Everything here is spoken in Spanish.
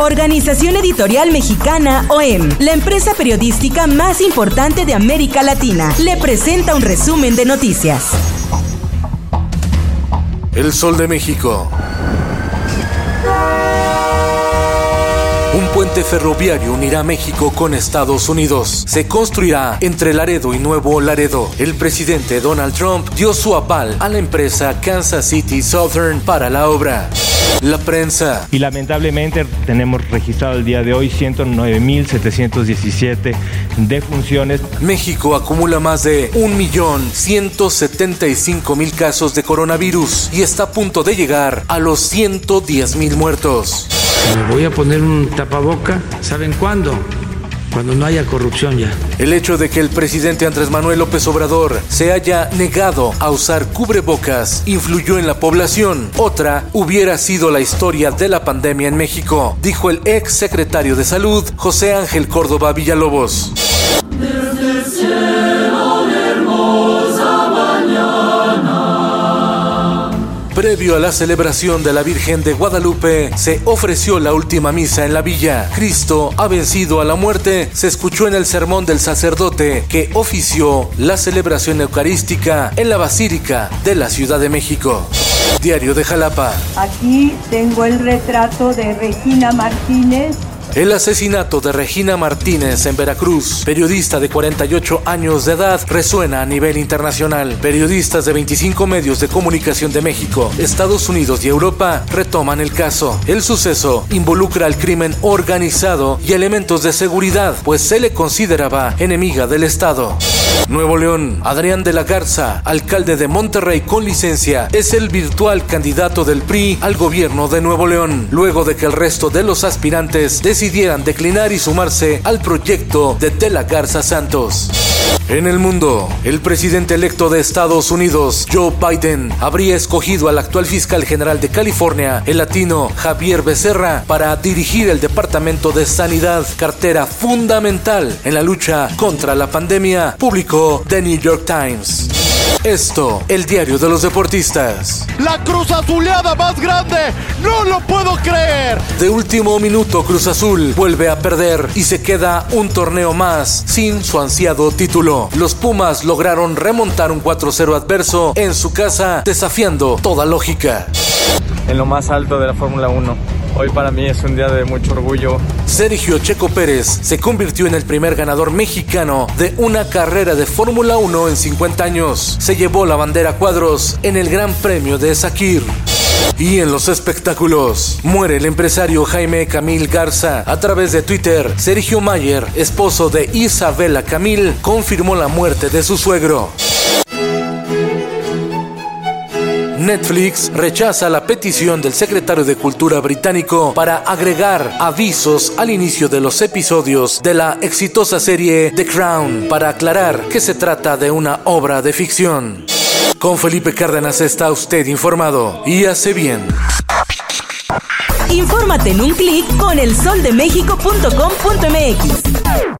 Organización Editorial Mexicana OEM, la empresa periodística más importante de América Latina, le presenta un resumen de noticias. El Sol de México. Un puente ferroviario unirá México con Estados Unidos. Se construirá entre Laredo y Nuevo Laredo. El presidente Donald Trump dio su aval a la empresa Kansas City Southern para la obra. La prensa. Y lamentablemente tenemos registrado el día de hoy 109.717 defunciones. México acumula más de 1.175.000 casos de coronavirus y está a punto de llegar a los 110.000 muertos. Me voy a poner un tapaboca, ¿saben cuándo? Cuando no haya corrupción ya. El hecho de que el presidente Andrés Manuel López Obrador se haya negado a usar cubrebocas influyó en la población. Otra hubiera sido la historia de la pandemia en México, dijo el ex secretario de Salud, José Ángel Córdoba Villalobos. Previo a la celebración de la Virgen de Guadalupe, se ofreció la última misa en la villa. Cristo ha vencido a la muerte, se escuchó en el sermón del sacerdote que ofició la celebración eucarística en la Basílica de la Ciudad de México. Diario de Jalapa. Aquí tengo el retrato de Regina Martínez, el asesinato de Regina Martínez en Veracruz, periodista de 48 años de edad, resuena a nivel internacional. Periodistas de 25 medios de comunicación de México, Estados Unidos y Europa retoman el caso. El suceso involucra al crimen organizado y elementos de seguridad, pues se le consideraba enemiga del Estado. Nuevo León, Adrián de la Garza, alcalde de Monterrey con licencia, es el virtual candidato del PRI al gobierno de Nuevo León, luego de que el resto de los aspirantes decidieran declinar y sumarse al proyecto de De la Garza Santos. En el mundo, el presidente electo de Estados Unidos, Joe Biden, habría escogido al actual fiscal general de California, el latino Javier Becerra, para dirigir el Departamento de Sanidad, cartera fundamental en la lucha contra la pandemia, publicó The New York Times. Esto, el diario de los deportistas. La Cruz Azuleada más grande, no lo puedo creer. De último minuto, Cruz Azul vuelve a perder y se queda un torneo más sin su ansiado título. Los Pumas lograron remontar un 4-0 adverso en su casa, desafiando toda lógica. En lo más alto de la Fórmula 1. Hoy para mí es un día de mucho orgullo. Sergio Checo Pérez se convirtió en el primer ganador mexicano de una carrera de Fórmula 1 en 50 años. Se llevó la bandera cuadros en el Gran Premio de Sakir. Y en los espectáculos, muere el empresario Jaime Camil Garza. A través de Twitter, Sergio Mayer, esposo de Isabela Camil, confirmó la muerte de su suegro. Netflix rechaza la petición del secretario de Cultura británico para agregar avisos al inicio de los episodios de la exitosa serie The Crown para aclarar que se trata de una obra de ficción. Con Felipe Cárdenas está usted informado y hace bien. Infórmate en un clic con elsoldemexico.com.mx.